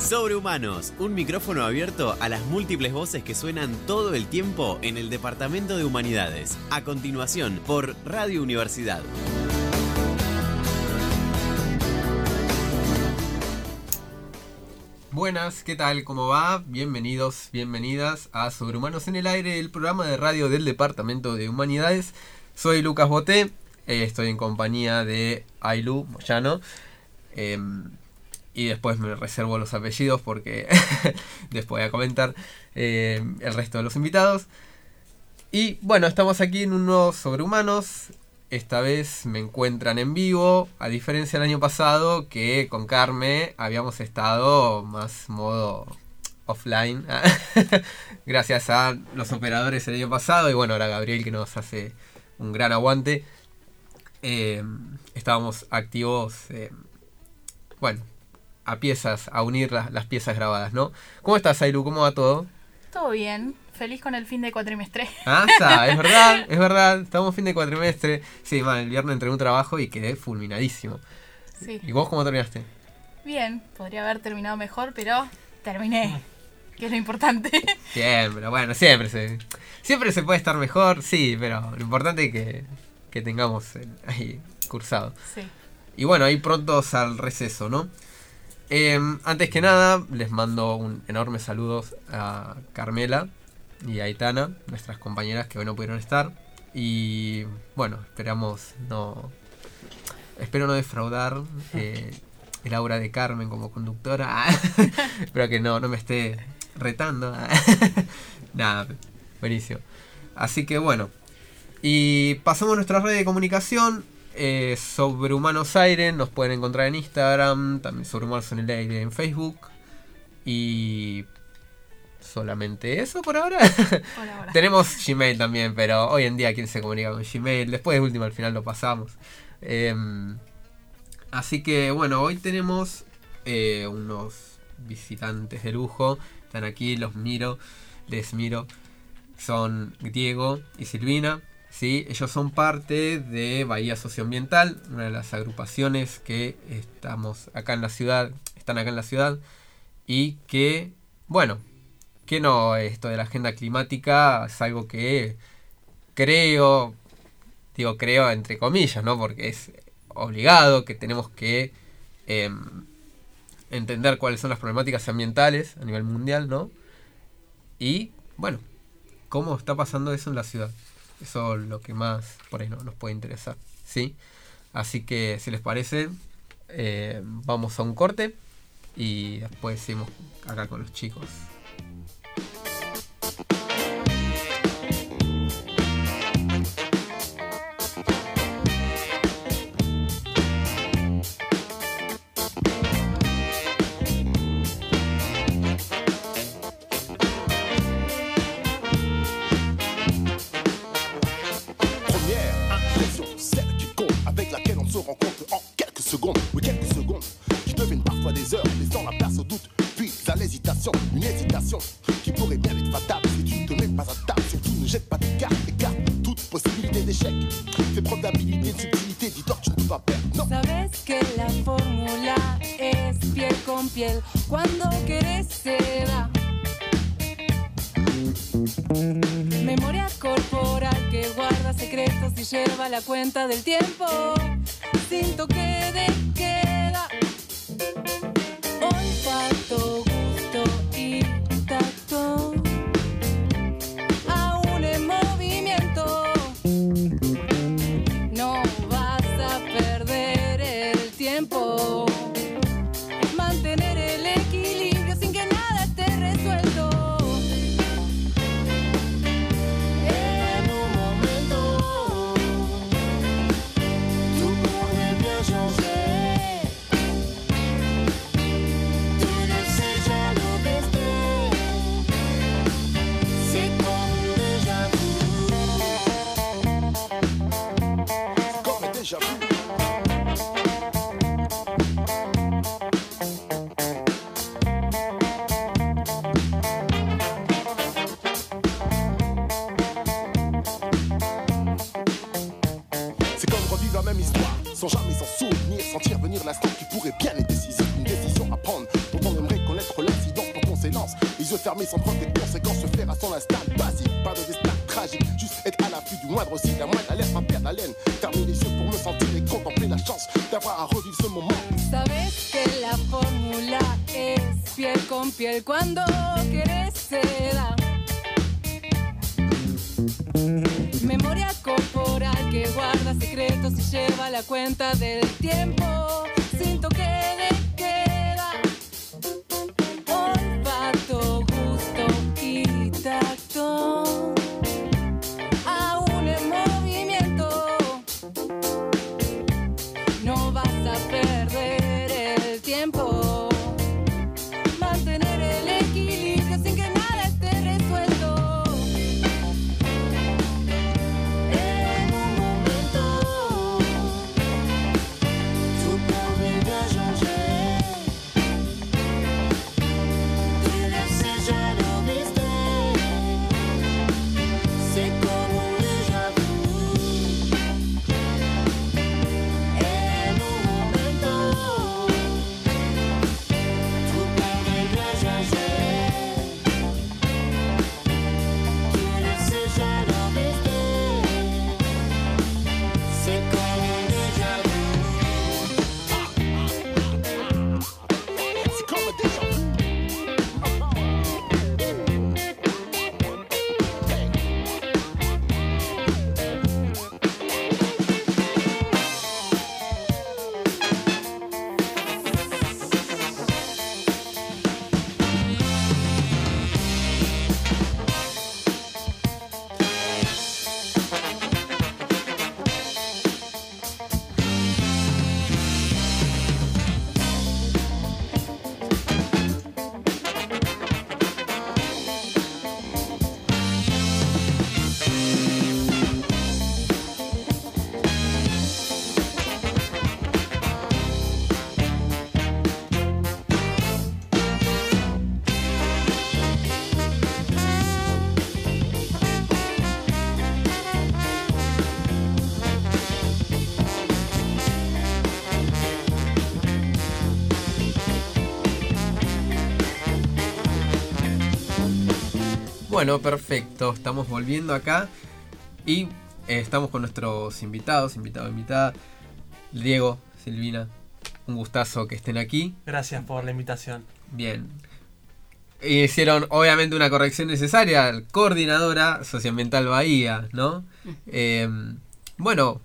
Sobrehumanos, un micrófono abierto a las múltiples voces que suenan todo el tiempo en el Departamento de Humanidades. A continuación, por Radio Universidad. Buenas, ¿qué tal? ¿Cómo va? Bienvenidos, bienvenidas a Sobrehumanos en el Aire, el programa de radio del Departamento de Humanidades. Soy Lucas Boté, eh, estoy en compañía de Ailu Moyano. em, y después me reservo los apellidos porque después voy a comentar eh, el resto de los invitados. Y bueno, estamos aquí en un nuevo Sobrehumanos. Esta vez me encuentran en vivo, a diferencia del año pasado que con Carme habíamos estado más modo offline. Gracias a los operadores el año pasado y bueno, ahora Gabriel que nos hace un gran aguante. Eh, estábamos activos, eh, bueno, a piezas, a unir las, las piezas grabadas, ¿no? ¿Cómo estás, Ailu? ¿Cómo va todo? Todo bien, feliz con el fin de cuatrimestre. Ah, está, es verdad, es verdad. Estamos fin de cuatrimestre. Sí, man, el viernes entré en un trabajo y quedé fulminadísimo. Sí, ¿Y vos cómo terminaste? bien, podría haber terminado mejor, pero terminé, que es lo importante. Bien, pero bueno, siempre se, siempre se puede estar mejor, sí, pero lo importante es que, que tengamos el- ahí cursado. Sí, Y bueno, ahí prontos al receso, ¿no? Em, antes que nada, les mando un enorme saludos a Carmela y a Aitana, nuestras compañeras que hoy no pudieron estar. Y bueno, esperamos no. Espero no defraudar eh, el aura de Carmen como conductora. Espero que no, no me esté retando. Nada, buenísimo. Así que bueno. Y pasamos a nuestra red de comunicación. Eh, sobre Humanos Aire, nos pueden encontrar en Instagram, también sobre Humanos en el Aire en Facebook. Y solamente eso por ahora. por ahora. Tenemos Gmail también, pero hoy en día quién se comunica con Gmail. Después de último al final lo pasamos. Em, así que bueno, hoy tenemos eh, unos visitantes de lujo. Están aquí, los miro, les miro. Son Diego y Silvina. ¿Sí? Ellos son parte de Bahía Socioambiental, una de las agrupaciones que estamos acá en la ciudad, están acá en la ciudad. Y que, bueno, que no, esto de la agenda climática es algo que creo, digo creo entre comillas, ¿no? Porque es obligado que tenemos que em, entender cuáles son las problemáticas ambientales a nivel mundial, ¿no? Y, bueno, cómo está pasando eso en la ciudad. Eso es lo que más por ahí no, nos puede interesar, ¿sí? Así que, si les parece, eh, vamos a un corte y después seguimos acá con los chicos. Cuenta del tiempo. Fermer sans prendre des conséquences, se faire à son instinct basique. Pas de destin tragique, juste être à l'affût du moindre signe, la moindre alerte, pas perdre haleine. Fermer les yeux pour me sentir et contempler la chance d'avoir à revivre ce moment. Sabes que la fórmula es piel con piel cuando querés se da. Memoria corporal que guarda secretos y lleva la cuenta del tiempo Bueno, perfecto. Estamos volviendo acá y eh, estamos con nuestros invitados, invitado, invitada. Diego, Silvina, un gustazo que estén aquí. Gracias por la invitación. Bien. Hicieron obviamente una corrección necesaria, coordinadora socioambiental Bahía, ¿no? Eh, bueno,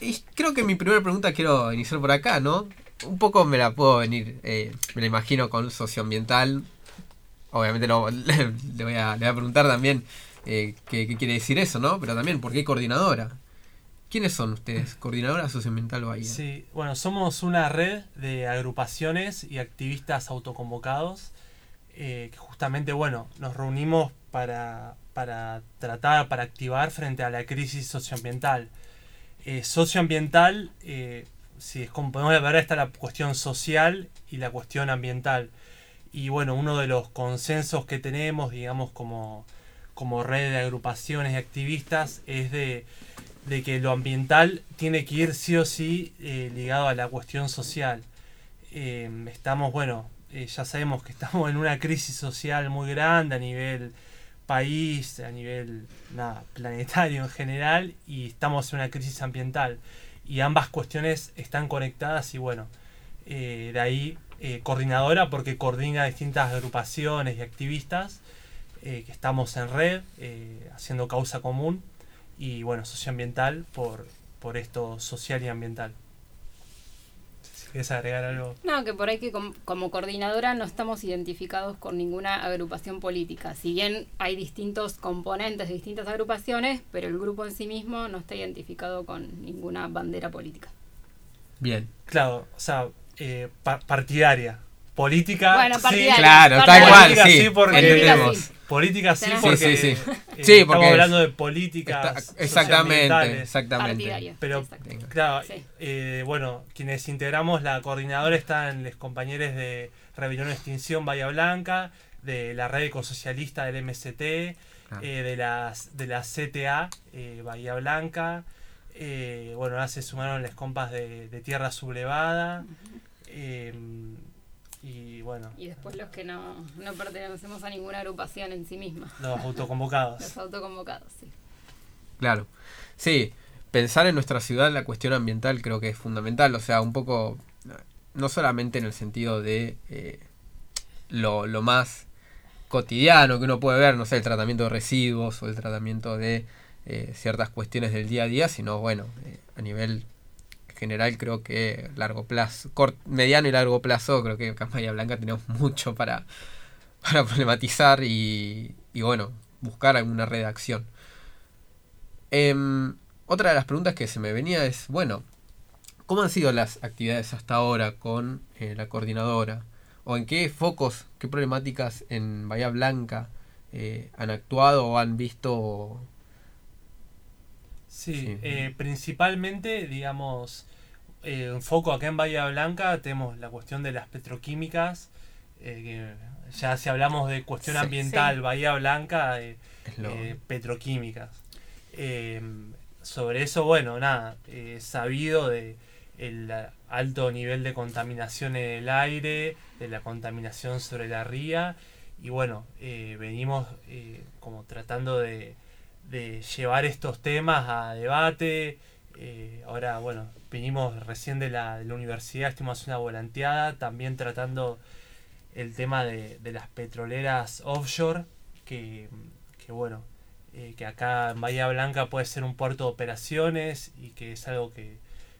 y creo que mi primera pregunta quiero iniciar por acá, ¿no? Un poco me la puedo venir, eh, me la imagino con socioambiental. Obviamente no, le, voy, a, le voy a preguntar también eh, qué, qué quiere decir eso, ¿no? Pero también, ¿por qué coordinadora? ¿Quiénes son ustedes? Coordinadora Socioambiental Bahía. Sí, bueno, somos una red de agrupaciones y activistas autoconvocados eh, que justamente, bueno, nos reunimos para, para tratar, para activar frente a la crisis socioambiental. Eh, socioambiental, eh, si es como podemos ver, está la cuestión social y la cuestión ambiental. Y bueno, uno de los consensos que tenemos, digamos, como, como red de agrupaciones y activistas, es de, de que lo ambiental tiene que ir sí o sí eh, ligado a la cuestión social. Eh, estamos, bueno, eh, ya sabemos que estamos en una crisis social muy grande a nivel país, a nivel nada, planetario en general, y estamos en una crisis ambiental. Y ambas cuestiones están conectadas y bueno, eh, de ahí eh, coordinadora porque coordina distintas agrupaciones y activistas eh, que estamos en red, eh, haciendo causa común, y bueno, socioambiental por, por esto social y ambiental. Si quieres agregar algo. No, que por ahí que com- como coordinadora no estamos identificados con ninguna agrupación política. Si bien hay distintos componentes de distintas agrupaciones, pero el grupo en sí mismo no está identificado con ninguna bandera política. Bien. Claro, o sea, eh, pa- partidaria. Política. Bueno, sí, partidaria. Claro, tal Partidaria. cual, Política sí. sí, porque- entendemos. Política sí, porque Sí, sí, sí. eh, Sí, estamos hablando de políticas. Está- exactamente, exactamente. Pero. Claro, Sí. eh, bueno, quienes integramos la coordinadora están los compañeros de Rebelión Extinción Bahía Blanca, de la red ecosocialista del MST, Ah. eh, de, las, de la CTA eh, Bahía Blanca, eh, bueno, ahora se sumaron las compas de, de Tierra Sublevada, eh, y bueno, Y después los que no, no pertenecemos a ninguna agrupación en sí misma. los autoconvocados. Los autoconvocados, sí. Claro. Sí, pensar en nuestra ciudad la cuestión ambiental creo que es fundamental. O sea, un poco, no solamente en el sentido de eh, lo, lo más cotidiano que uno puede ver, no sé, el tratamiento de residuos o el tratamiento de eh, ciertas cuestiones del día a día, sino bueno, eh, a nivel general creo que largo plazo, cort- mediano y largo plazo, creo que Bahía Blanca tenemos mucho para, para problematizar y, y bueno, buscar alguna redacción. Em, otra de las preguntas que se me venía es, bueno, ¿cómo han sido las actividades hasta ahora con eh, la coordinadora? ¿O en qué focos, qué problemáticas en Bahía Blanca eh, han actuado o han visto? Sí, Sí. eh, principalmente, digamos, eh, un foco acá en Bahía Blanca tenemos la cuestión de las petroquímicas, eh, que ya si hablamos de cuestión Sí. ambiental, Sí. Bahía Blanca, eh, eh, petroquímicas. Eh, sobre eso, bueno, nada, sabido de el alto nivel de contaminación en el aire, de la contaminación sobre la ría, y bueno, eh, venimos eh, como tratando de, de llevar estos temas a debate. eh, ahora, bueno, vinimos recién de la, de la universidad, estuvimos haciendo una volanteada, también tratando el tema de, de las petroleras offshore, que, que bueno, eh, que acá en Bahía Blanca puede ser un puerto de operaciones y que es algo que,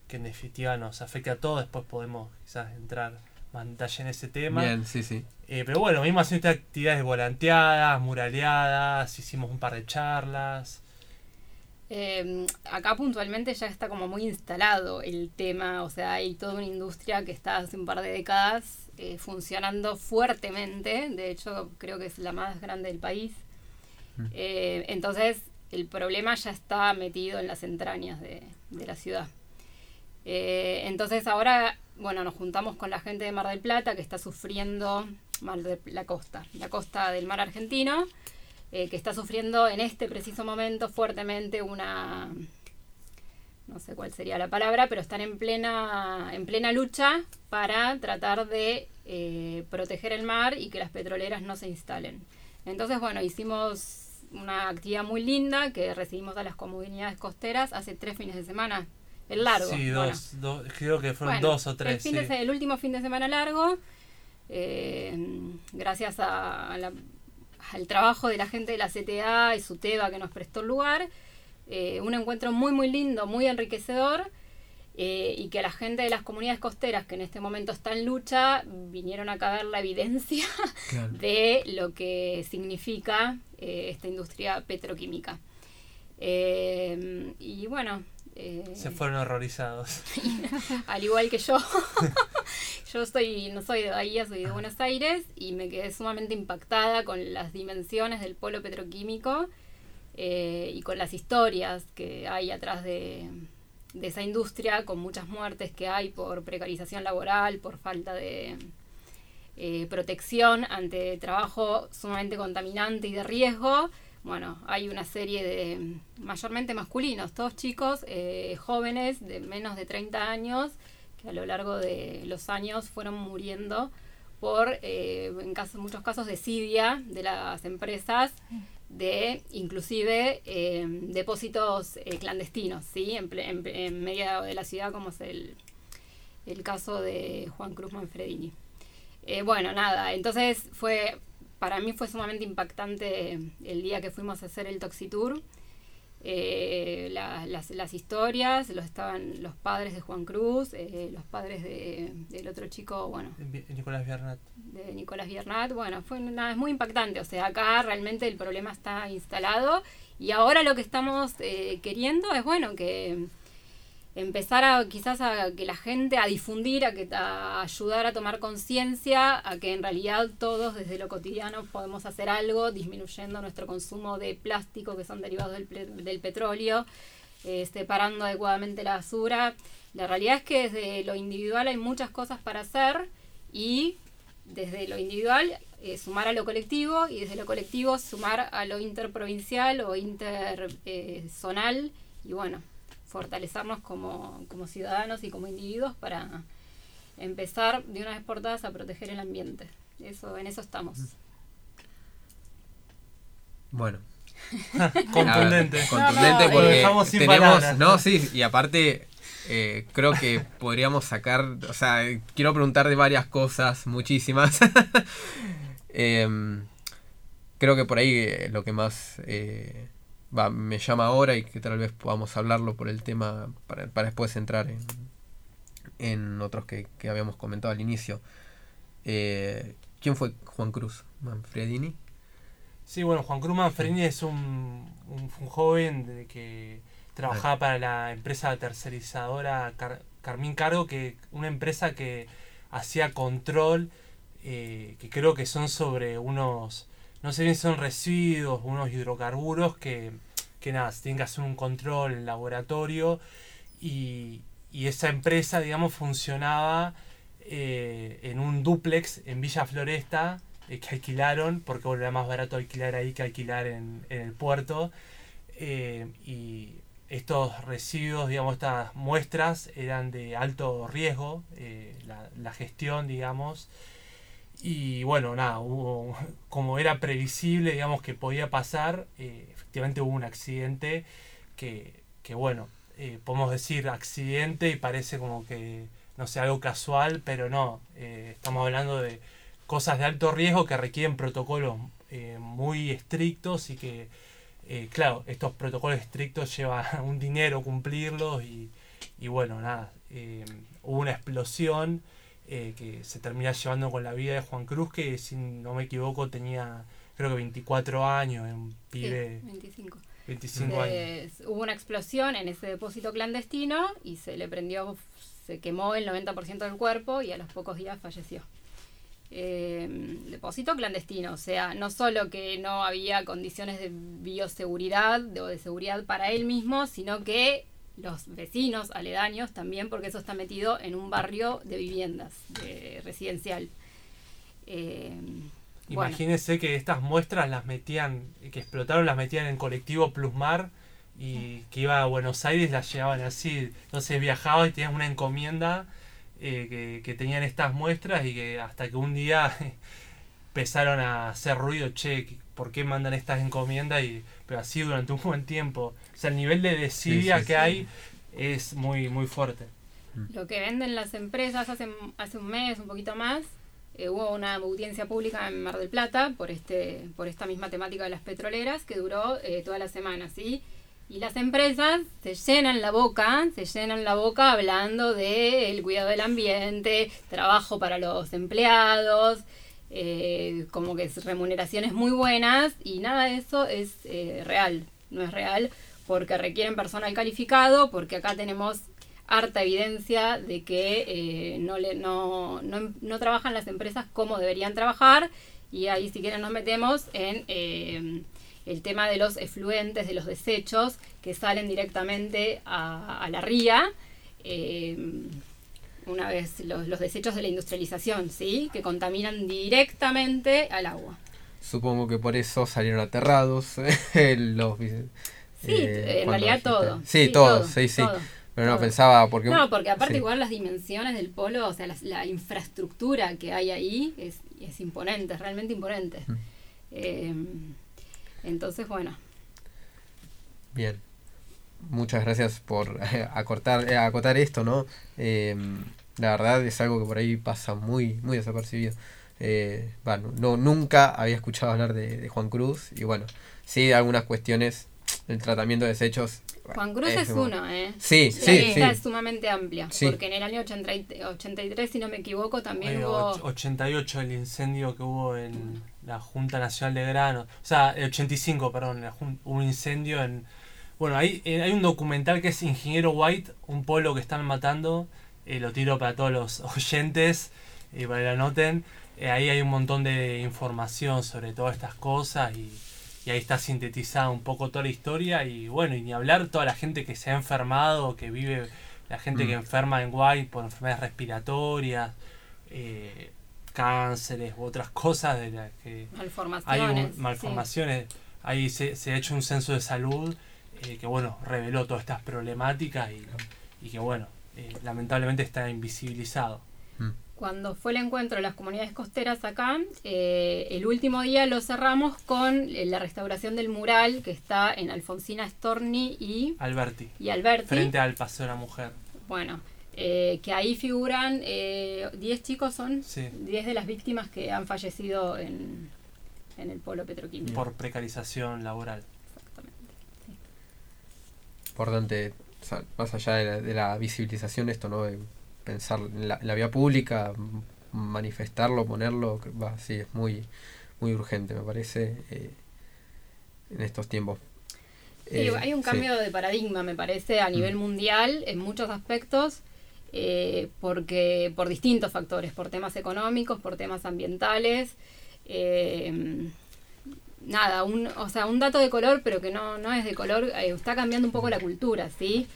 que en definitiva nos afecta a todos. Después podemos quizás entrar más en ese tema. Bien, sí, sí. Eh, pero bueno, mismo haciendo estas actividades volanteadas, muraleadas, hicimos un par de charlas. Eh, acá puntualmente ya está como muy instalado el tema, o sea, hay toda una industria que está hace un par de décadas eh, funcionando fuertemente, de hecho creo que es la más grande del país. Mm. Eh, entonces el problema ya está metido en las entrañas de, de la ciudad. Eh, entonces ahora, bueno, nos juntamos con la gente de Mar del Plata que está sufriendo, de la costa, la costa del mar argentino, eh, que está sufriendo en este preciso momento fuertemente una, no sé cuál sería la palabra, pero están en plena, en plena lucha para tratar de eh, proteger el mar y que las petroleras no se instalen. Entonces, bueno, hicimos una actividad muy linda que recibimos a las comunidades costeras hace tres fines de semana. El largo. Sí, bueno. dos, dos- creo que fueron Bueno, dos o tres. El, fin de sí. se- el último fin de semana largo, eh, gracias a, a la- al trabajo de la gente de la CTA y SUTEBA que nos prestó el lugar, eh, un encuentro muy, muy lindo, muy enriquecedor. eh, y que a la gente de las comunidades costeras que en este momento está en lucha vinieron acá a ver la evidencia Claro. de lo que significa eh, esta industria petroquímica. Eh, y bueno, eh, Se fueron horrorizados. al igual que yo. yo soy, no soy de Bahía, soy de Buenos Aires y me quedé sumamente impactada con las dimensiones del polo petroquímico eh, y con las historias que hay atrás de, de esa industria, con muchas muertes que hay por precarización laboral, por falta de eh, protección ante trabajo sumamente contaminante y de riesgo. Bueno, hay una serie de mayormente masculinos, todos chicos, eh, jóvenes de menos de 30 años, que a lo largo de los años fueron muriendo por, eh, en casos, muchos casos, desidia de las empresas, de inclusive eh, depósitos clandestinos, ¿sí? En, en, en medio de la ciudad, como es el, el caso de Juan Cruz Manfredini. Bueno, nada, entonces fue, para mí fue sumamente impactante el día que fuimos a hacer el Toxitour. Eh, la- las, las historias, los, estaban los padres de Juan Cruz, eh, los padres de, del otro chico, bueno, Vi- Nicolás Biernat. de Nicolás Biernat, bueno, fue nada, es muy impactante, o sea, acá realmente el problema está instalado y ahora lo que estamos eh, queriendo es, bueno, que empezar a quizás a que la gente, a difundir, a, que, a ayudar a tomar conciencia, a que en realidad todos desde lo cotidiano podemos hacer algo disminuyendo nuestro consumo de plástico que son derivados del, del petróleo, eh, separando adecuadamente la basura. La realidad es que desde lo individual hay muchas cosas para hacer y desde lo individual eh, sumar a lo colectivo y desde lo colectivo sumar a lo interprovincial o interzonal y bueno, fortalecernos como, como ciudadanos y como individuos para empezar de una vez por todas a proteger el ambiente. Eso, en eso estamos. Bueno, Contundente. Ver, contundente No, no, porque lo dejamos sin tenemos, palabras. no, sí, y aparte eh, creo que podríamos sacar, o sea, quiero preguntar de varias cosas, muchísimas. Em, creo que por ahí eh, lo que más eh, va, me llama ahora y que tal vez podamos hablarlo por el tema para, para después entrar en, en otros que, que habíamos comentado al inicio. Eh, ¿Quién fue Juan Cruz? ¿Manfredini? Sí, bueno, Juan Cruz Manfredini es un, un, un joven de que trabajaba para la empresa tercerizadora Car- Carmín Cargo, que una empresa que hacía control, eh, que creo que son sobre unos, no sé bien si son residuos, unos hidrocarburos que, que nada, se tienen que hacer un control en laboratorio y, y esa empresa, digamos, funcionaba eh, en un duplex en Villa Floresta eh, que alquilaron, porque era más barato alquilar ahí que alquilar en, en el puerto. Eh, y estos residuos, digamos, estas muestras eran de alto riesgo, la gestión, digamos. Y bueno, nada, hubo, como era previsible, digamos, que podía pasar, eh, efectivamente hubo un accidente que, que bueno, eh, podemos decir accidente y parece como que, no sé, algo casual, pero no, eh, estamos hablando de cosas de alto riesgo que requieren protocolos muy estrictos y que, claro, estos protocolos estrictos llevan un dinero cumplirlos y, y bueno, nada, hubo una explosión eh, que se termina llevando con la vida de Juan Cruz, que si no me equivoco tenía creo que 24 años, un Sí, pibe 25. 25 años. Hubo una explosión en ese depósito clandestino y se le prendió, se quemó el 90% del cuerpo y a los pocos días falleció. Eh, depósito clandestino, o sea, no solo que no había condiciones de bioseguridad o de seguridad para él mismo, sino que los vecinos aledaños también, porque eso está metido en un barrio de viviendas, de residencial. Eh. Imagínense que estas muestras las metían, que explotaron, las metían en colectivo Plusmar y que iba a Buenos Aires, las llevaban así. Entonces viajaba y tenías una encomienda eh, que, que tenían estas muestras y que hasta que un día empezaron a hacer ruido, che, ¿por qué mandan estas encomiendas? Y, pero así durante un buen tiempo. O sea, el nivel de desidia Sí, sí, que sí. hay es muy, muy fuerte. Lo que venden las empresas hace, hace un mes, un poquito más, eh, hubo una audiencia pública en Mar del Plata por este por esta misma temática de las petroleras que duró eh, toda la semana, ¿sí? Y las empresas se llenan la boca, se llenan la boca hablando de el cuidado del ambiente, trabajo para los empleados, eh, como que es remuneraciones muy buenas y nada de eso es eh, real, no es real porque requieren personal calificado, porque acá tenemos harta evidencia de que eh, no, le, no, no, no trabajan las empresas como deberían trabajar y ahí si quieren nos metemos en el tema de los efluentes, de los desechos que salen directamente a, a la ría. Eh, una vez los, los desechos de la industrialización, ¿sí? Que contaminan directamente al agua. Supongo que por eso salieron aterrados los... eh, Sí, en cuando realidad todo. Sí, todo, sí, sí. todo, Pero no pensaba porque... No, porque aparte sí. igual las dimensiones del polo, o sea, la, infraestructura que hay ahí es, es imponente, es realmente imponente. Mm. Eh, entonces, bueno, Bien. Muchas gracias por eh, acortar, eh, acotar esto, ¿no? Eh, la verdad es algo que por ahí pasa muy, muy desapercibido. Eh, bueno, no, nunca había escuchado hablar de, de Juan Cruz y bueno, sí, algunas cuestiones, el tratamiento de desechos. Juan Cruz es como- uno, ¿eh? Sí, La sí, lista sí. es sumamente amplia, Sí. porque en el año 80 y- 83, si no me equivoco, también Bueno, hubo... och- 88 el incendio que hubo en la Junta Nacional de Grano. O sea, el 85, perdón, la un incendio en... Bueno, hay, eh, hay un documental que es Ingeniero White, un polo que están matando. eh, lo tiro para todos los oyentes, eh, para que lo anoten. Eh, ahí hay un montón de información sobre todas estas cosas y, y ahí está sintetizada un poco toda la historia. Y bueno, y ni hablar toda la gente que se ha enfermado, que vive, la gente Mm. que enferma en White por enfermedades respiratorias eh, cánceres u otras cosas de las que hay Malformaciones. un- malformaciones. Ahí se, se ha hecho un censo de salud eh, que bueno reveló todas estas problemáticas y, y que bueno eh, lamentablemente está invisibilizado. Mm. cuando fue el encuentro de las comunidades costeras acá, eh, el último día lo cerramos con eh, la restauración del mural que está en Alfonsina Storni y, Alberti. y Alberti. Frente al Paseo de la Mujer. Bueno, eh, que ahí figuran eh, 10 chicos, son Sí. 10 de las víctimas que han fallecido en, en el polo petroquímico. Por precarización laboral. Importante, o sea, más allá de la, de la visibilización, esto, ¿no? De pensar en la, en la vía pública, manifestarlo, ponerlo, va, sí, es muy, muy urgente, me parece, eh, en estos tiempos. Sí, Eh, hay un sí. cambio de paradigma, me parece, a nivel mundial en muchos aspectos, eh, porque por distintos factores, por temas económicos, por temas ambientales. eh, nada, un, o sea, un dato de color, pero que no, no es de color, eh, está cambiando un poco la cultura, ¿sí?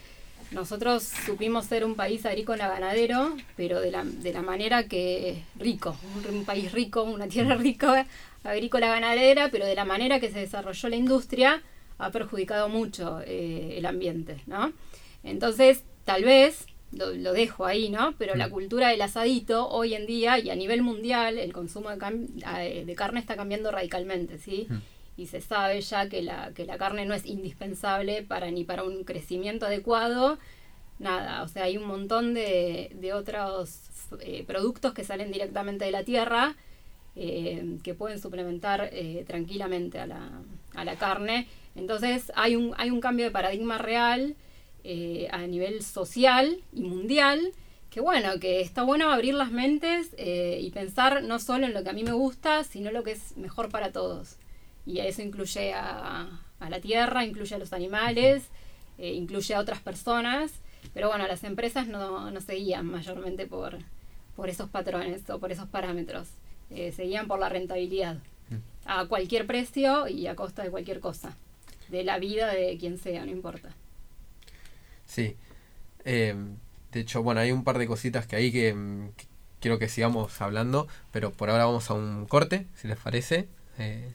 Nosotros supimos ser un país agrícola ganadero, pero de la, de la manera que rico, un, un país rico, una tierra rica, agrícola ganadera, pero de la manera que se desarrolló la industria ha perjudicado mucho eh, el ambiente, ¿no? Entonces, tal vez, lo, lo dejo ahí, ¿no? Pero la Mm. cultura del asadito hoy en día y a nivel mundial, el consumo de, carne está cambiando radicalmente, ¿sí? Mm. Y se sabe ya que la, que la carne no es indispensable para ni para un crecimiento adecuado, nada, o sea, hay un montón de, de otros eh, productos que salen directamente de la tierra eh, que pueden suplementar eh, tranquilamente a la, a la carne. Entonces hay un, hay un cambio de paradigma real eh, a nivel social y mundial, que bueno, que está bueno abrir las mentes eh, y pensar no solo en lo que a mí me gusta, sino lo que es mejor para todos. Y eso incluye a, a la tierra, incluye a los animales, eh, incluye a otras personas, pero bueno, las empresas no, no se guían mayormente por, por esos patrones o por esos parámetros, se guían por la rentabilidad, a cualquier precio y a costa de cualquier cosa, de la vida de quien sea, no importa. Sí. Eh, de hecho, bueno, hay un par de cositas que hay que, mm, que quiero que sigamos hablando, pero por ahora vamos a un corte, si les parece. Eh,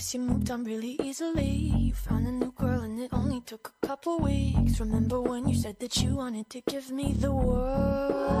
guess you moved on really easily. You found a new girl and it only took a couple weeks. Remember when you said that you wanted to give me the world?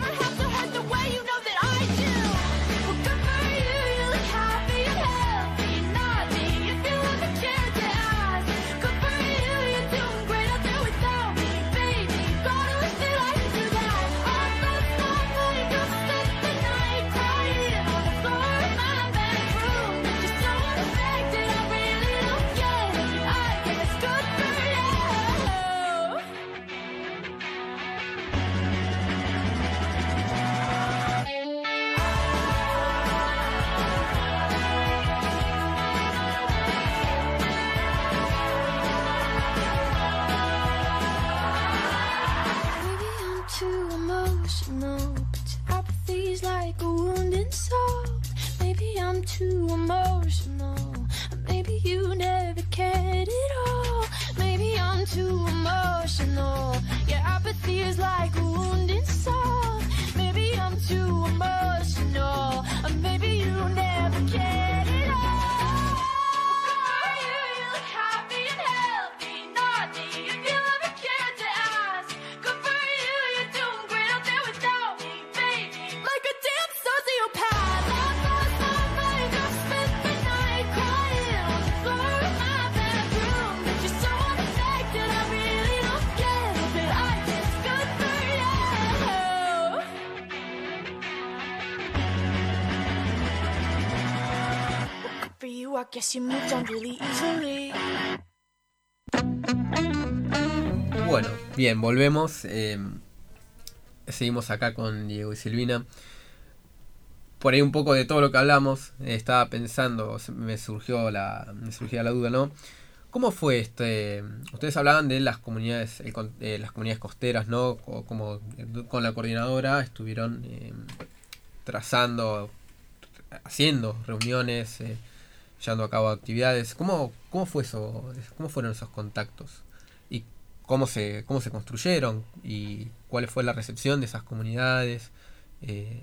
I guess you moved on really. Bueno, bien, volvemos. eh, seguimos acá con Diego y Silvina. Por ahí un poco de todo lo que hablamos, eh, estaba pensando, me surgió la, me surgía la duda, ¿no? ¿Cómo fue este? Ustedes hablaban de las comunidades, el eh, las comunidades costeras, ¿no? Co- Como con la coordinadora estuvieron eh, trazando, haciendo reuniones, eh, llevando a cabo actividades. ¿Cómo, cómo fue eso? ¿Cómo fueron esos contactos? ¿Y cómo se, cómo se construyeron? ¿Y cuál fue la recepción de esas comunidades? Eh,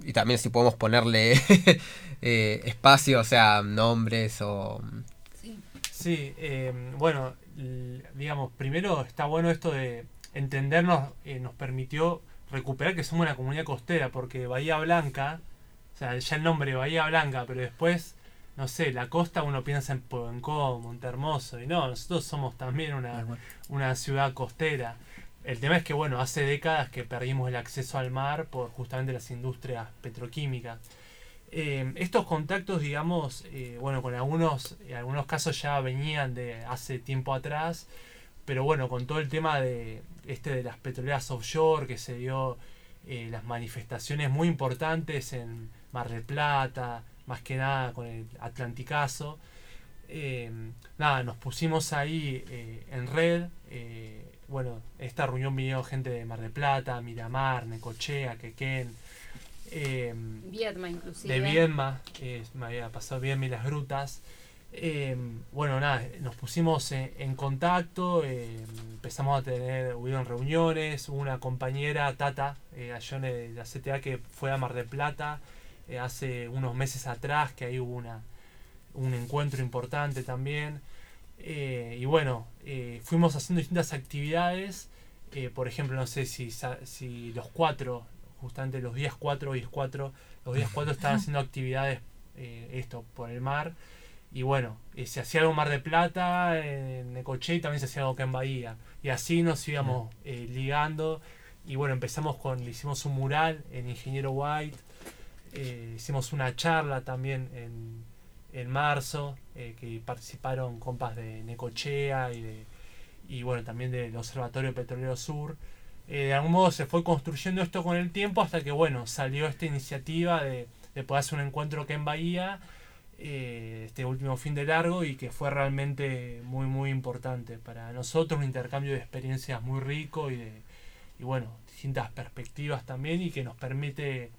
y también si podemos ponerle eh, espacio, o sea, nombres o... Sí, eh, bueno, digamos, primero está bueno esto de entendernos, eh, nos permitió recuperar que somos una comunidad costera, porque Bahía Blanca, o sea, ya el nombre Bahía Blanca, pero después, no sé, la costa uno piensa en Poencó, Montermoso, y no, nosotros somos también una, una ciudad costera. El tema es que, bueno, hace décadas que perdimos el acceso al mar por justamente las industrias petroquímicas. Eh, estos contactos, digamos, eh, bueno, con algunos, en algunos casos ya venían de hace tiempo atrás, pero bueno, con todo el tema de este de las petroleras offshore que se dio eh, las manifestaciones muy importantes en Mar del Plata, más que nada con el Atlanticazo. eh, nada, nos pusimos ahí eh, en red. eh, bueno, en esta reunión vinieron gente de Mar del Plata, Miramar, Necochea, Quequén. eh, Viedma inclusive. de Viedma, me había pasado Viedma y las grutas. Bueno, nada, nos pusimos en, en contacto, empezamos a tener, hubieron reuniones, hubo una compañera, Tata, Ayone de la CTA, que fue a Mar del Plata eh, hace unos meses atrás, que ahí hubo una, un encuentro importante también. Eh, y bueno, eh, fuimos haciendo distintas actividades, por ejemplo, no sé si, si los cuatro, justamente los días 4 y 4, los días 4 estaban haciendo actividades, esto, por el mar. Y bueno, eh, se hacía algo en Mar de Plata, en Necoche y también se hacía algo acá en Bahía. Y así nos íbamos eh, ligando. Y bueno, empezamos con, le hicimos un mural en Ingeniero White. Eh, hicimos una charla también en, en marzo, eh, que participaron compas de Necochea y, de, y bueno, también del Observatorio Petrolero Sur. Eh, de algún modo se fue construyendo esto con el tiempo hasta que bueno, salió esta iniciativa de, de poder hacer un encuentro acá en Bahía este último fin de largo y que fue realmente muy muy importante para nosotros un intercambio de experiencias muy rico y de y bueno distintas perspectivas también y que nos permite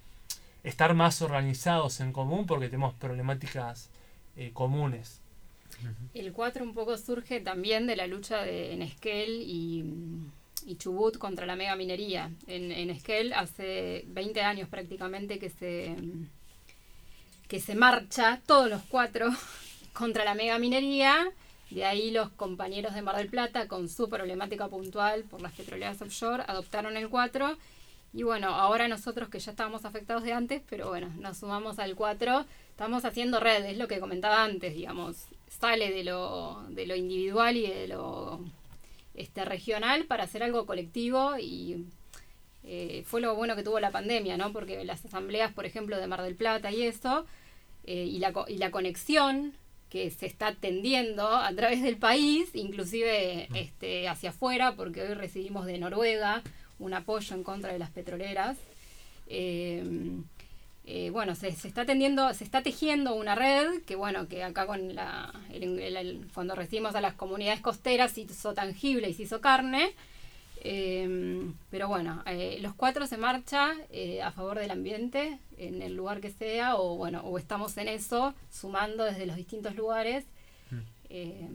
estar más organizados en común porque tenemos problemáticas eh, comunes El 4 un poco surge también de la lucha de, en Esquel y, Chubut contra la mega minería. En, en Esquel hace 20 años prácticamente que se, que se marcha, todos los cuatro, contra la mega minería. De ahí los compañeros de Mar del Plata, con su problemática puntual por las petroleras offshore, adoptaron el 4. Y bueno, ahora nosotros que ya estábamos afectados de antes, pero bueno, nos sumamos al 4, estamos haciendo red, es lo que comentaba antes, digamos, sale de lo, de lo individual y de lo este, regional para hacer algo colectivo y eh, fue lo bueno que tuvo la pandemia, ¿no? Porque las asambleas, por ejemplo, de Mar del Plata y eso, eh, y, la, y la conexión que se está tendiendo a través del país, inclusive este, hacia afuera, porque hoy recibimos de Noruega un apoyo en contra de las petroleras. Eh, eh, bueno, se, se está tendiendo, se está tejiendo una red que bueno, que acá con la, el- el- el- cuando recibimos a las comunidades costeras se hizo tangible y se hizo carne. Eh, pero bueno, eh, los cuatro se marcha a favor del ambiente en el lugar que sea, o bueno, o estamos en eso, sumando desde los distintos lugares eh,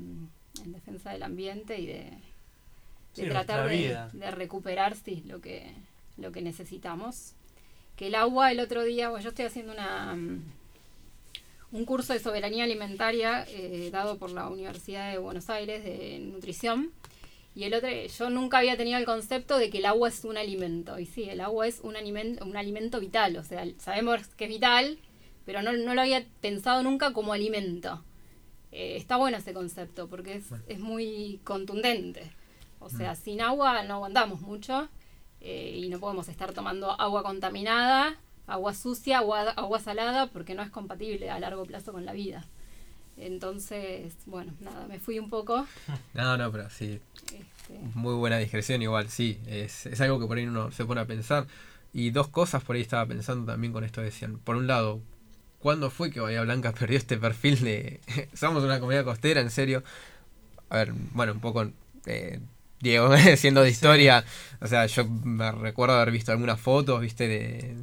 en defensa del ambiente y de, de Sí, tratar de, de recuperar sí, lo que, lo que necesitamos. Que el agua el otro día, bueno, yo estoy haciendo una mm, un curso de soberanía alimentaria eh, dado por la Universidad de Buenos Aires de nutrición. Y el otro, yo nunca había tenido el concepto de que el agua es un alimento. Y sí, el agua es un alimento, un alimento vital. O sea, sabemos que es vital, pero no, no lo había pensado nunca como alimento. Eh, está bueno ese concepto porque es, es muy contundente. O sea, sin agua no aguantamos mucho eh, y no podemos estar tomando agua contaminada, agua sucia, agua, agua salada, porque no es compatible a largo plazo con la vida. Entonces, bueno, nada, me fui un poco. No, no, pero sí, este, muy buena digresión igual, sí. Es, es algo que por ahí uno se pone a pensar. Y dos cosas por ahí estaba pensando también con esto decían. Por un lado, ¿cuándo fue que Bahía Blanca perdió este perfil de... Somos una comunidad costera, en serio? A ver, bueno, un poco... eh, Diego, siendo de historia, o sea, yo me recuerdo haber visto algunas fotos, viste, de,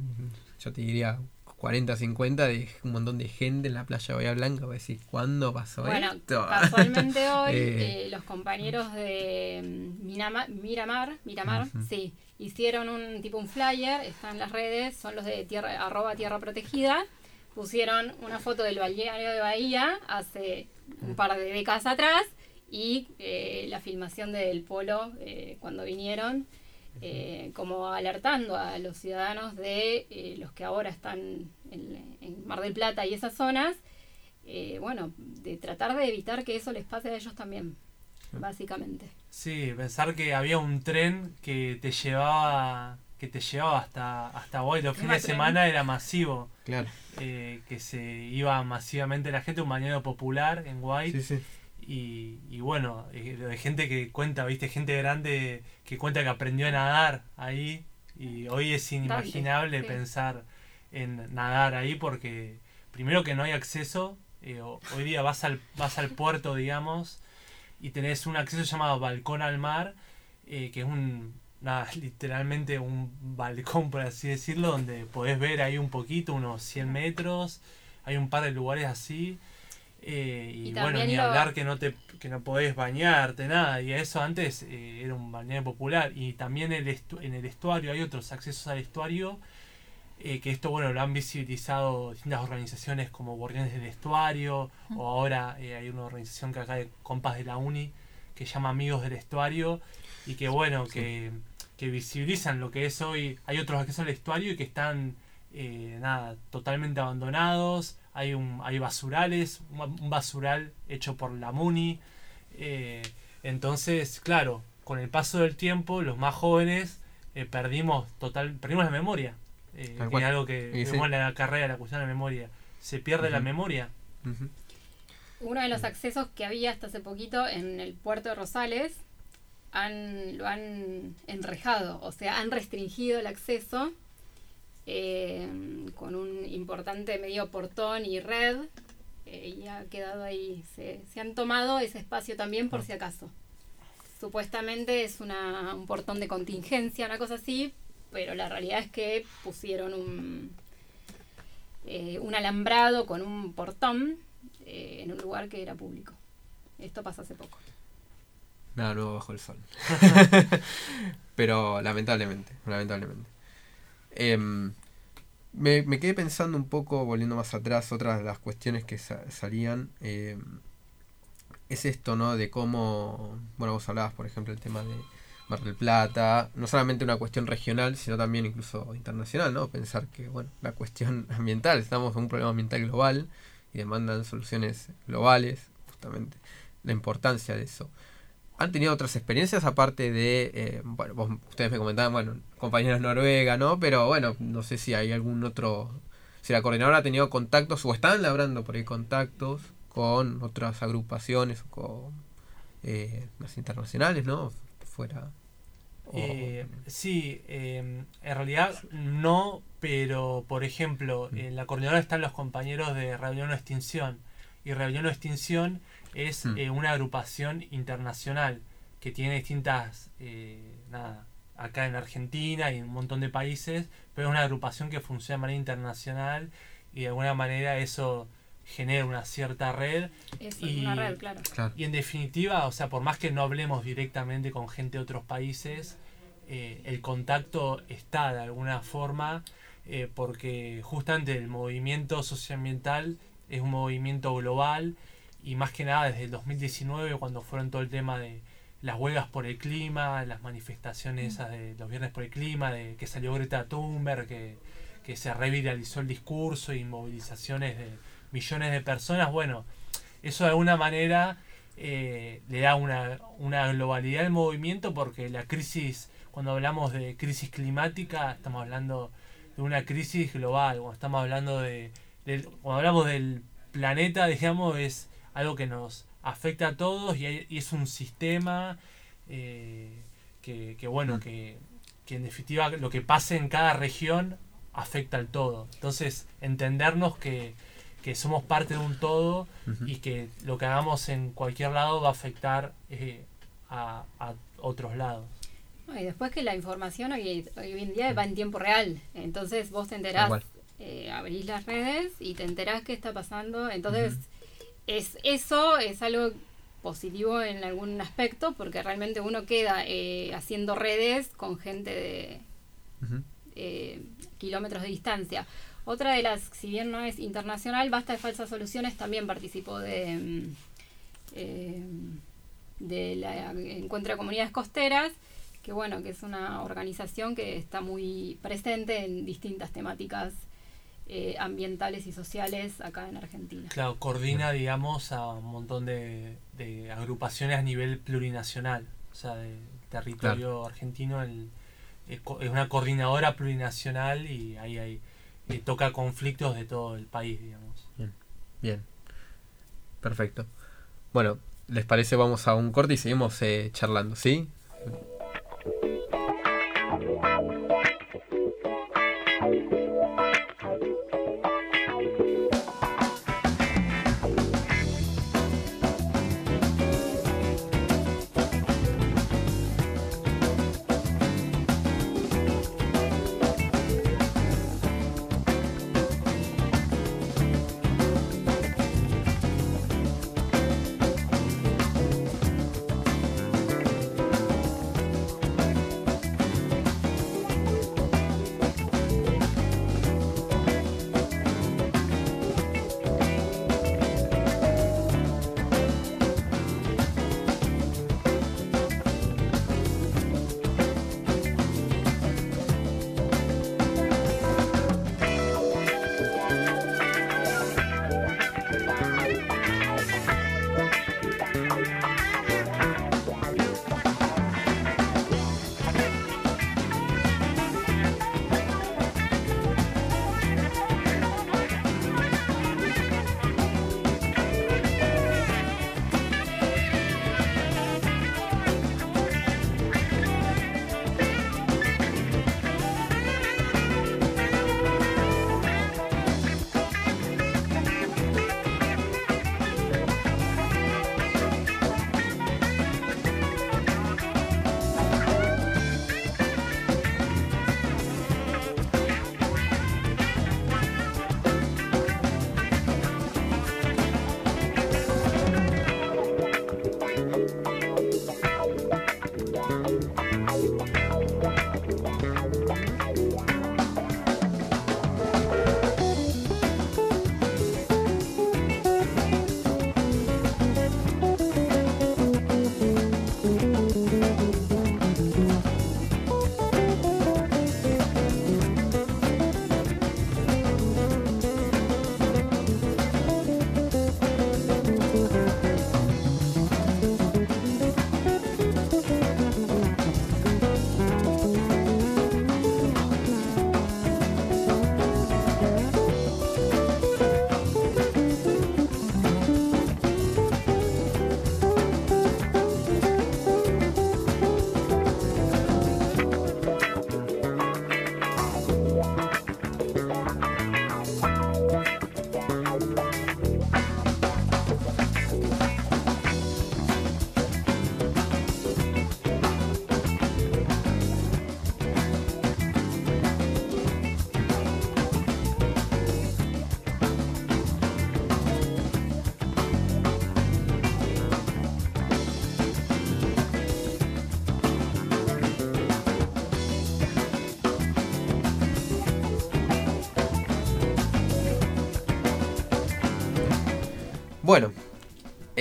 yo te diría 40, 50, de un montón de gente en la playa de Bahía Blanca, voy a decir, ¿cuándo pasó Bueno, esto? casualmente hoy Eh. eh, los compañeros de mm, Minama- Miramar, Miramar, sí, hicieron un tipo un flyer, está en las redes, son los de tierra, arroba tierra protegida, pusieron una foto del balneario de Bahía hace un par de décadas atrás y eh, la filmación del polo eh, cuando vinieron, eh, como alertando a los ciudadanos de eh, los que ahora están en, en Mar del Plata y esas zonas, eh, bueno, de tratar de evitar que eso les pase a ellos también, básicamente. Sí, pensar que había un tren que te llevaba que te llevaba hasta hasta hoy los ¿Qué fines de semana era masivo. Claro, eh, que se iba masivamente la gente un bañero popular en White. Sí, sí. Y, y bueno eh, lo de gente que cuenta viste gente grande que cuenta que aprendió a nadar ahí y hoy es inimaginable sí. pensar en nadar ahí porque primero que no hay acceso eh, ho- hoy día vas al vas al puerto digamos y tenés un acceso llamado balcón al mar eh, que es un nada, literalmente un balcón por así decirlo donde podés ver ahí un poquito unos 100 metros hay un par de lugares así eh, y, Y bueno ni lo- hablar que no te que no podés bañarte nada. Y eso antes eh, era un balneario popular. Y también el estu- en el estuario hay otros accesos al estuario eh, que esto bueno lo han visibilizado distintas organizaciones como Guardianes del Estuario o ahora eh, hay una organización que acá de compas de la uni que se llama Amigos del Estuario y que bueno que, que visibilizan lo que es hoy. Hay otros accesos al estuario y que están eh, nada totalmente abandonados hay un hay basurales un, basural hecho por la Muni. Eh, entonces claro con el paso del tiempo los más jóvenes eh, perdimos total perdimos la memoria. Eh, que es algo que sí. vemos en la carrera la cuestión de la memoria. Se pierde la memoria. Uno de los accesos que había hasta hace poquito en el puerto de Rosales han, lo han enrejado, o sea, han restringido el acceso eh, con un importante medio portón y red eh, y ha quedado ahí. Se, se han tomado ese espacio también por si acaso. Supuestamente es una, un portón de contingencia, una cosa así, pero la realidad es que pusieron un, eh, un alambrado con un portón eh, en un lugar que era público. Esto pasó hace poco. Nada nuevo bajo el sol. Pero lamentablemente, lamentablemente. Em, me, me quedé pensando un poco, volviendo más atrás, otras de las cuestiones que sa- salían. em, es esto, ¿no? De cómo, bueno, vos hablabas, por ejemplo, el tema de Mar del Plata, no solamente una cuestión regional, sino también incluso internacional, ¿no? Pensar que, bueno, la cuestión ambiental, estamos en un problema ambiental global y demandan soluciones globales, justamente, la importancia de eso. ¿Han tenido otras experiencias aparte de, eh, bueno, vos- ustedes me comentaban, bueno, compañeros Noruega, ¿no? Pero bueno, no sé si hay algún otro, si la coordinadora ha tenido contactos o están labrando por ahí contactos con otras agrupaciones o con eh, las internacionales, ¿no? Fuera. o- Eh, sí, eh, en realidad no, pero por ejemplo, Mm. en la coordinadora están los compañeros de Rebelión o Extinción. Y Rebelión o Extinción es Mm. eh, una agrupación internacional que tiene distintas, eh, nada, acá en Argentina y en un montón de países, pero es una agrupación que funciona de manera internacional y de alguna manera eso genera una cierta red Eso es Y- una red, claro. Claro. y en definitiva, o sea, por más que no hablemos directamente con gente de otros países, eh, el contacto está de alguna forma, eh, porque justamente el movimiento socioambiental es un movimiento global y más que nada desde el 2019, cuando fueron todo el tema de las huelgas por el clima, las manifestaciones esas de los viernes por el clima, de que salió Greta Thunberg, que, que se reviralizó el discurso y movilizaciones de millones de personas, bueno, eso de alguna manera eh, le da una, una globalidad al movimiento porque la crisis, cuando hablamos de crisis climática, estamos hablando de una crisis global, cuando estamos hablando de, del- cuando hablamos del planeta, digamos, es algo que nos afecta a todos y, hay- y es un sistema eh, que, que, bueno, Mm. que, que en definitiva lo que pase en cada región afecta al todo. Entonces, entendernos que, que somos parte de un todo y que lo que hagamos en cualquier lado va a afectar eh, a, a otros lados. No, Y después que la información hoy, hoy en día va en tiempo real. Entonces vos te enterás, eh, abrís las redes y te enterás qué está pasando. Entonces es eso es algo positivo en algún aspecto porque realmente uno queda eh, haciendo redes con gente de eh, kilómetros de distancia. Otra de las, si bien no es internacional, Basta de Falsas Soluciones también participó de, mm, eh, de la Encuentro de Comunidades Costeras, que bueno, que es una organización que está muy presente en distintas temáticas eh, ambientales y sociales acá en Argentina. Claro, coordina, digamos, a un montón de, de agrupaciones a nivel plurinacional. O sea, de territorio argentino. el- es, una coordinadora plurinacional y ahí hay, eh, toca conflictos de todo el país, digamos. Bien. Perfecto. Bueno, ¿les parece? Vamos a un corte y seguimos eh, charlando, ¿sí?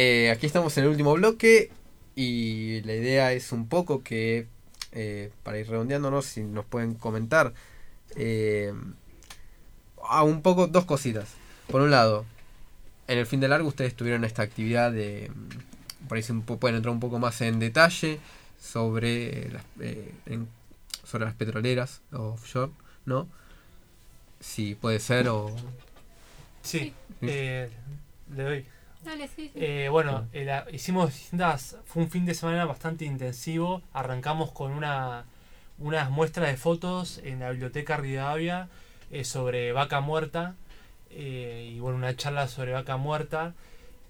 Eh, aquí estamos en el último bloque y la idea es un poco que, eh, para ir redondeándonos, si nos pueden comentar, eh, a un poco dos cositas. Por un lado, en el fin de largo ustedes tuvieron esta actividad de, mm, por ahí un pueden entrar un poco más en detalle sobre las, en- sobre las petroleras offshore, ¿no? Si puede ser o... Sí, le doy. Eh, bueno, eh, hicimos distintas. Fue un fin de semana bastante intensivo. Arrancamos con una, unas muestras de fotos en la biblioteca Rivadavia eh, sobre vaca muerta. y bueno, una charla sobre vaca muerta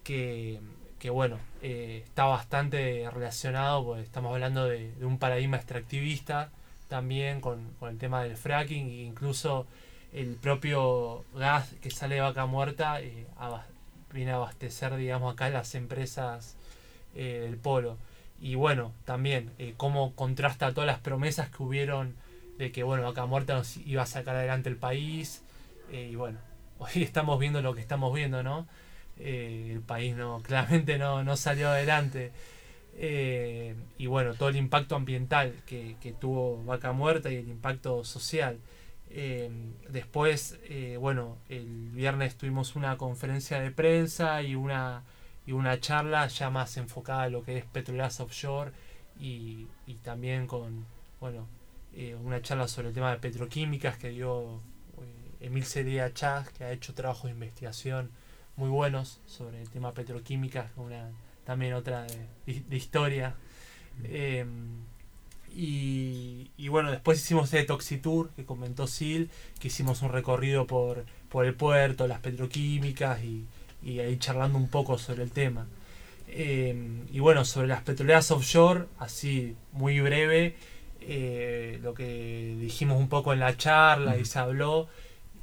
que, que bueno, está bastante relacionado, porque estamos hablando de, un paradigma extractivista también con, con el tema del fracking e incluso el propio gas que sale de vaca muerta eh, viene a abastecer, digamos, acá las empresas eh, del polo. Y bueno, también eh, cómo contrasta todas las promesas que hubieron de que, bueno, Vaca Muerta nos iba a sacar adelante el país. eh, y bueno, hoy estamos viendo lo que estamos viendo, ¿no? Eh, el país no, claramente no, no salió adelante. Y bueno, todo el impacto ambiental que, que tuvo Vaca Muerta y el impacto social. Eh, después, eh, bueno, el viernes tuvimos una conferencia de prensa y una, y una charla ya más enfocada a lo que es petroleras offshore y, y también con, bueno, eh, una charla sobre el tema de petroquímicas que dio eh, Emil Cedia Chaz, que ha hecho trabajos de investigación muy buenos sobre el tema petroquímicas, una, también otra de, de historia. Y, y bueno, después hicimos el Toxitour que comentó Sil, que hicimos un recorrido por, por el puerto, las petroquímicas y, y ahí charlando un poco sobre el tema. Eh, y bueno, sobre las petroleras offshore, así muy breve, eh, lo que dijimos un poco en la charla y se habló,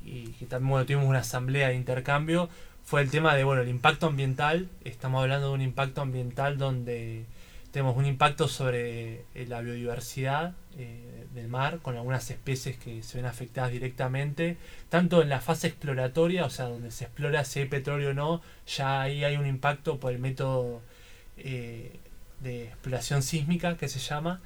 y que también bueno, tuvimos una asamblea de intercambio, fue el tema de bueno el impacto ambiental. Estamos hablando de un impacto ambiental donde tenemos un impacto sobre eh, la biodiversidad eh, del mar, con algunas especies que se ven afectadas directamente, tanto en la fase exploratoria, o sea, donde se explora si hay petróleo o no, ya ahí hay un impacto por el método eh, de exploración sísmica que se llama,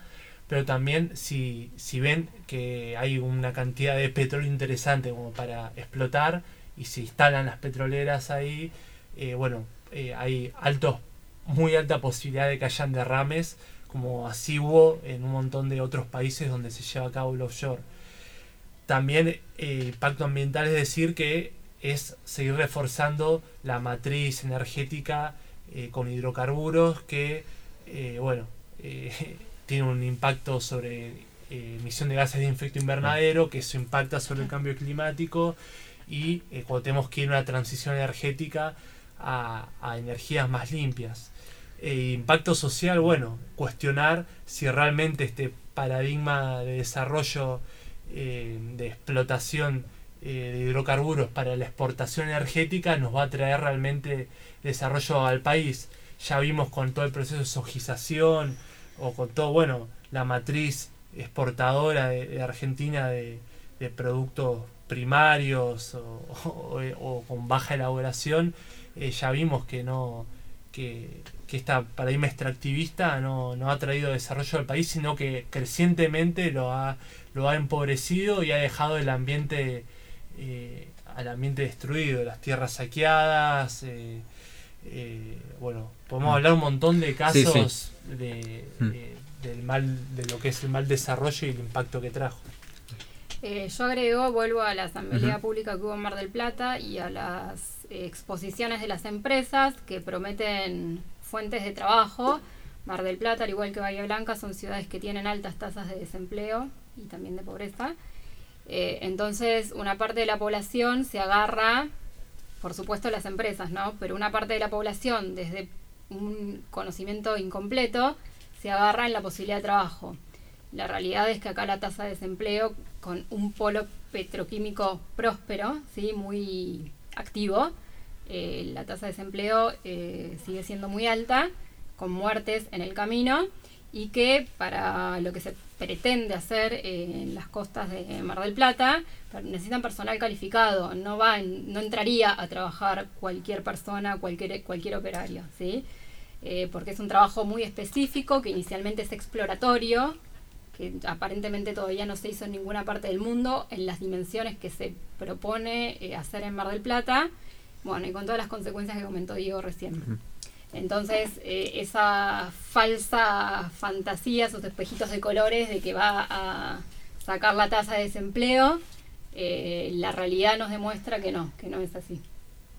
pero también si, si ven que hay una cantidad de petróleo interesante como para explotar y se instalan las petroleras ahí, bueno, hay altos, muy alta posibilidad de que hayan derrames, como así hubo en un montón de otros países donde se lleva a cabo el offshore. También eh, impacto ambiental es decir que es seguir reforzando la matriz energética eh, con hidrocarburos que, eh, bueno, eh, tiene un impacto sobre emisión de gases de efecto invernadero, que eso impacta sobre el cambio climático y cuando tenemos que ir a una transición energética a energías más limpias. Eh, impacto social, bueno, cuestionar si realmente este paradigma de desarrollo eh, de explotación eh, de hidrocarburos para la exportación energética nos va a traer realmente desarrollo al país. Ya vimos con todo el proceso de sojización o con todo, bueno, la matriz exportadora de, de Argentina de, productos primarios o, con baja elaboración, ya vimos que no que, que esta paradigma extractivista no, no ha traído desarrollo al país, sino que crecientemente lo ha, lo ha empobrecido y ha dejado el ambiente eh, al ambiente destruido, las tierras saqueadas, eh, eh, bueno, podemos Mm. hablar un montón de Sí, casos De, Mm. de- del mal, de lo que es el mal desarrollo y el impacto que trajo. Eh, yo agrego, vuelvo a la asamblea Ujú. pública que hubo en Mar del Plata y a las eh, exposiciones de las empresas que prometen fuentes de trabajo. Mar del Plata, al igual que Bahía Blanca, son ciudades que tienen altas tasas de desempleo y también de pobreza. Eh, entonces, una parte de la población se agarra, por supuesto, las empresas, ¿no? Pero una parte de la población, desde un conocimiento incompleto, se agarra en la posibilidad de trabajo. La realidad es que acá la tasa de desempleo, con un polo petroquímico próspero, ¿sí? muy activo, eh, la tasa de desempleo eh, sigue siendo muy alta, con muertes en el camino, y que para lo que se pretende hacer en las costas de Mar del Plata, necesitan personal calificado, no, va no entraría a trabajar cualquier persona, cualquier, cualquier operario, ¿sí? Eh, porque es un trabajo muy específico que inicialmente es exploratorio, que aparentemente todavía no se hizo en ninguna parte del mundo en las dimensiones que se propone hacer en Mar del Plata, bueno, y con todas las consecuencias que comentó Diego recién. Entonces, eh, esa falsa fantasía, esos espejitos de colores de que va a sacar la tasa de desempleo, eh, la realidad nos demuestra que no, que no es así.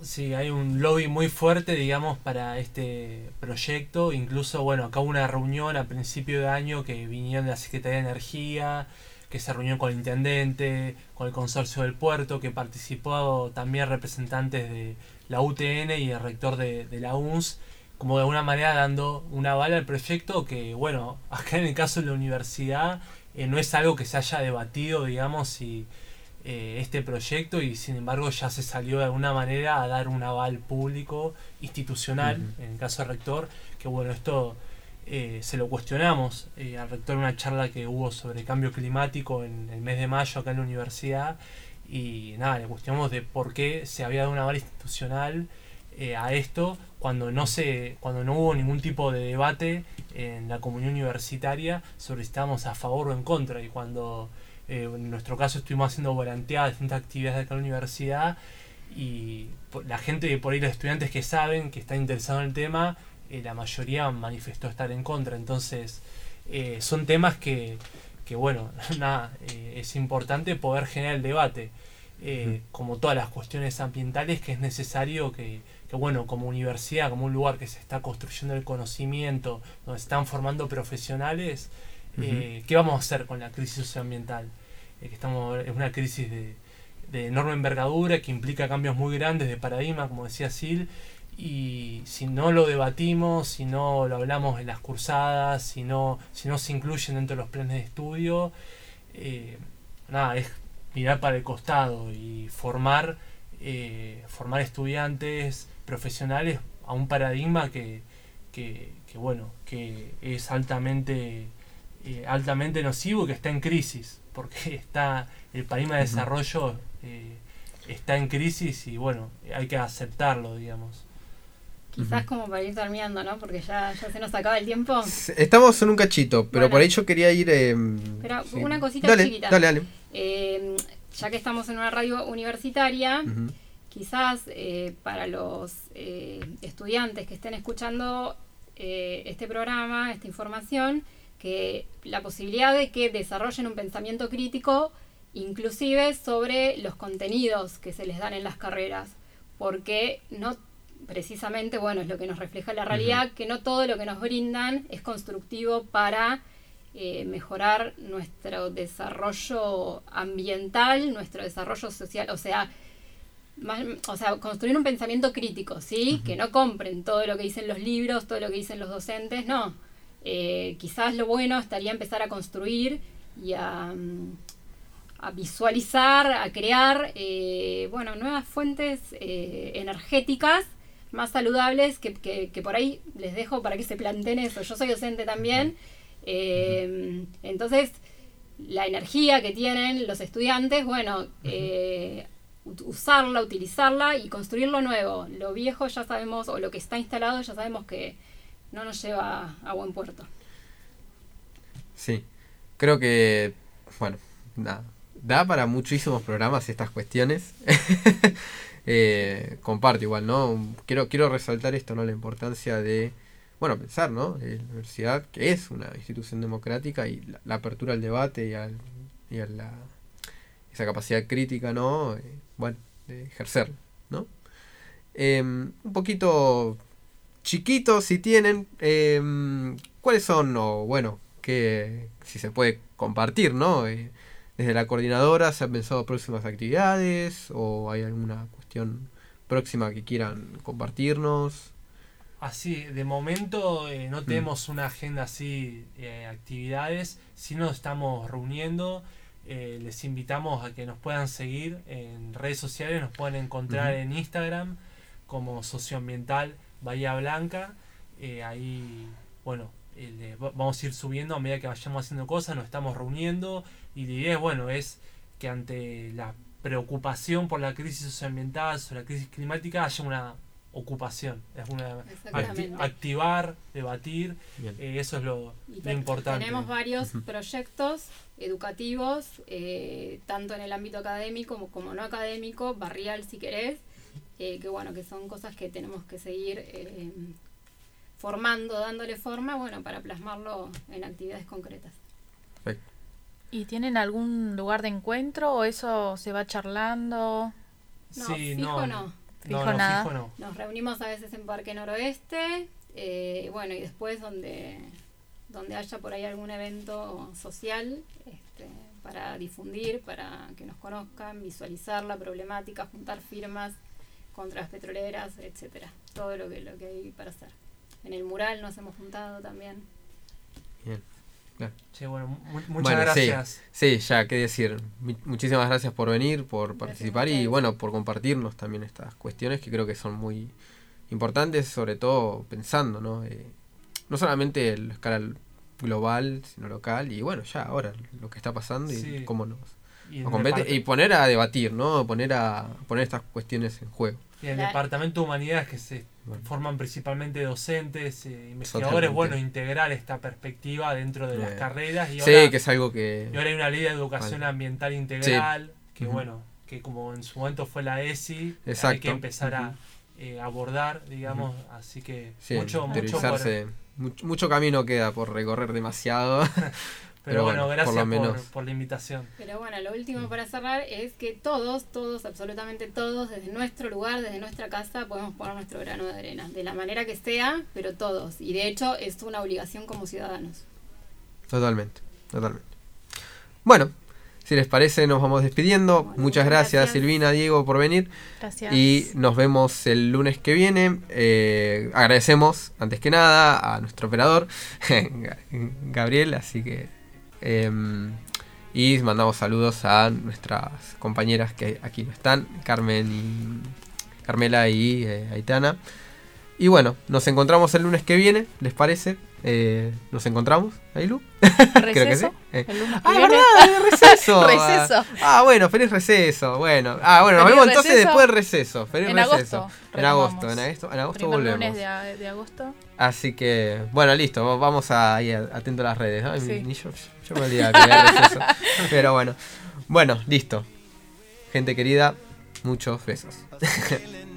Sí, hay un lobby muy fuerte, digamos, para este proyecto. Incluso, bueno, acá hubo una reunión a principio de año que vinieron de la Secretaría de Energía, que se reunió con el intendente, con el consorcio del puerto, que participó también representantes de la UTN y el rector de, de la UNS, como de alguna manera dando una bala al proyecto que, bueno, acá en el caso de la universidad eh, no es algo que se haya debatido, digamos, si eh, este proyecto y sin embargo ya se salió de alguna manera a dar un aval público, institucional, en el caso del rector, que bueno, esto eh, se lo cuestionamos eh, al rector en una charla que hubo sobre cambio climático en el mes de mayo acá en la universidad y nada, le cuestionamos de por qué se había dado un aval institucional eh, a esto cuando no se cuando no hubo ningún tipo de debate en la comunidad universitaria sobre si estábamos a favor o en contra. Y cuando en nuestro caso estuvimos haciendo volanteadas distintas actividades de acá en la universidad y la gente por ahí los estudiantes que saben que están interesados en el tema eh, la mayoría manifestó estar en contra. Entonces eh, son temas que, que bueno nada eh, es importante poder generar el debate como todas las cuestiones ambientales que es necesario que, que, bueno como universidad como un lugar que se está construyendo el conocimiento donde se están formando profesionales qué vamos a hacer con la crisis socioambiental Eh, que estamos es una crisis de, de enorme envergadura que implica cambios muy grandes de paradigma como decía Sil y si no lo debatimos, si no lo hablamos en las cursadas, si no, si no se incluyen dentro de los planes de estudio, eh, nada, es mirar para el costado y formar, eh, formar estudiantes profesionales a un paradigma que, que, que, bueno, que es altamente, eh, altamente nocivo y que está en crisis, porque está el paradigma de desarrollo eh, está en crisis y bueno, hay que aceptarlo, digamos. Quizás como para ir terminando, ¿no? Porque ya, ya se nos acaba el tiempo. Estamos en un cachito, pero Bueno. por ahí yo quería ir. eh, Pero sí. una cosita dale, chiquita. Dale, dale. Eh, ya que estamos en una radio universitaria, quizás eh, para los eh, estudiantes que estén escuchando este programa, esta información, que la posibilidad de que desarrollen un pensamiento crítico, inclusive sobre los contenidos que se les dan en las carreras, porque no precisamente, bueno, es lo que nos refleja la realidad, que no todo lo que nos brindan es constructivo para eh, mejorar nuestro desarrollo ambiental, nuestro desarrollo social, o sea, más- o sea, construir un pensamiento crítico, ¿sí? Que no compren todo lo que dicen los libros, todo lo que dicen los docentes, no. Eh, quizás lo bueno estaría empezar a construir y a, mm, a visualizar, a crear, eh, bueno, nuevas fuentes eh, energéticas más saludables que, que- que por ahí les dejo para que se planteen eso. Yo soy docente también, eh, entonces la energía que tienen los estudiantes, bueno, eh, usarla, utilizarla y construir lo nuevo. Lo viejo ya sabemos, o lo que está instalado ya sabemos que no nos lleva a buen puerto. Sí. Creo que. Bueno, nada. Da para muchísimos programas estas cuestiones. Eh, comparto igual, ¿no? Quiero, quiero resaltar esto, ¿no? La importancia de. Bueno, pensar, ¿no? Eh, La universidad, que es una institución democrática, y la, apertura al debate y, al, y a la, esa capacidad crítica, ¿no? Eh, bueno, de ejercer, ¿no? Em, un poquito chiquito, si tienen, em, ¿cuáles son, o bueno, que si se puede compartir, ¿no? Desde la coordinadora se han pensado próximas actividades o hay alguna cuestión próxima que quieran compartirnos. Así, de momento eh, no tenemos una agenda así, eh, actividades, si nos estamos reuniendo, eh, les invitamos a que nos puedan seguir en redes sociales, nos pueden encontrar en Instagram como socioambiental Bahía Blanca, eh, ahí, bueno, eh, vamos a ir subiendo a medida que vayamos haciendo cosas, nos estamos reuniendo y la idea, bueno, es que ante la preocupación por la crisis socioambiental, sobre la crisis climática, haya una ocupación, es una acti- Exactamente. activar, debatir, eh, eso es lo, importante. Tenemos varios proyectos educativos, eh, tanto en el ámbito académico como, como no académico, barrial si querés, eh, que bueno, que son cosas que tenemos que seguir eh, formando, dándole forma, bueno, para plasmarlo en actividades concretas. ¿Y tienen algún lugar de encuentro o eso se va charlando? No, Sí, fijo no, no. Fijo no, no, nada. fijo no. Nos reunimos a veces en Parque Noroeste, eh, bueno, y después donde, donde haya por ahí algún evento social este, para difundir, para que nos conozcan, visualizar la problemática, juntar firmas contra las petroleras, etcétera. Todo lo que, lo que hay para hacer. En el mural nos hemos juntado también. Bueno, mu- muchas Bueno, gracias. Sí, ya, qué decir. Mi- Muchísimas gracias por venir, por Gracias participar y bueno, por compartirnos también estas cuestiones que creo que son muy importantes, sobre todo pensando, ¿no? Eh, no solamente en la escala global, sino local y bueno, ya ahora lo que está pasando y Sí. cómo nos, Y nos compete y poner a debatir, ¿no? Poner a poner estas cuestiones en juego. Y el La- Departamento de Humanidades que se Bueno. forman principalmente docentes, eh, investigadores, Totalmente. bueno, integrar esta perspectiva dentro de las carreras. Y Sí, ahora, que es algo que y ahora hay una ley de educación Vale. ambiental integral, que bueno, que como en su momento fue la ESI, hay que empezar a eh, abordar, digamos, así que sí, mucho, mucho por, mucho, mucho camino queda por recorrer demasiado. Pero, bueno, bueno, gracias por por, lo menos. por la invitación. Pero bueno, lo último para cerrar es que todos, todos, absolutamente todos, desde nuestro lugar, desde nuestra casa, podemos poner nuestro grano de arena, de la manera que sea, pero todos. Y de hecho es una obligación como ciudadanos. Totalmente, totalmente. Bueno, si les parece, nos vamos despidiendo. Bueno, Muchas muchas gracias, gracias. Silvina, Diego, por venir. Gracias. Y nos vemos el lunes que viene. Eh, agradecemos, antes que nada, a nuestro operador, Gabriel. Así que. Em, y mandamos saludos a nuestras compañeras que aquí no están, Carmen y. Carmela y eh, Aitana. Y bueno, nos encontramos el lunes que viene, ¿les parece? Eh, ¿Nos encontramos, Ailu? Creo que sí. Eh, El lunes que Ah, verdad, es receso. Receso. Ah, bueno, feliz receso. Bueno, ah, bueno, nos vemos entonces receso. después del receso. Feliz En receso. agosto, En agosto, en agosto, en agosto Primer volvemos. lunes de, agosto. Así que, bueno, listo, va- vamos a ir atento a las redes. Ay, Sí. ni yo, yo me olvidaba que había receso. Pero bueno, bueno, listo. Gente querida, muchos besos.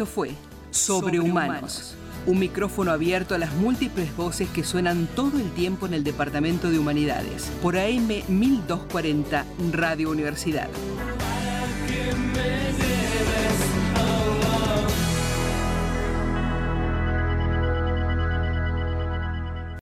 Esto fue Sobrehumanos, un micrófono abierto a las múltiples voces que suenan todo el tiempo en el Departamento de Humanidades, por AM 1240 Radio Universidad.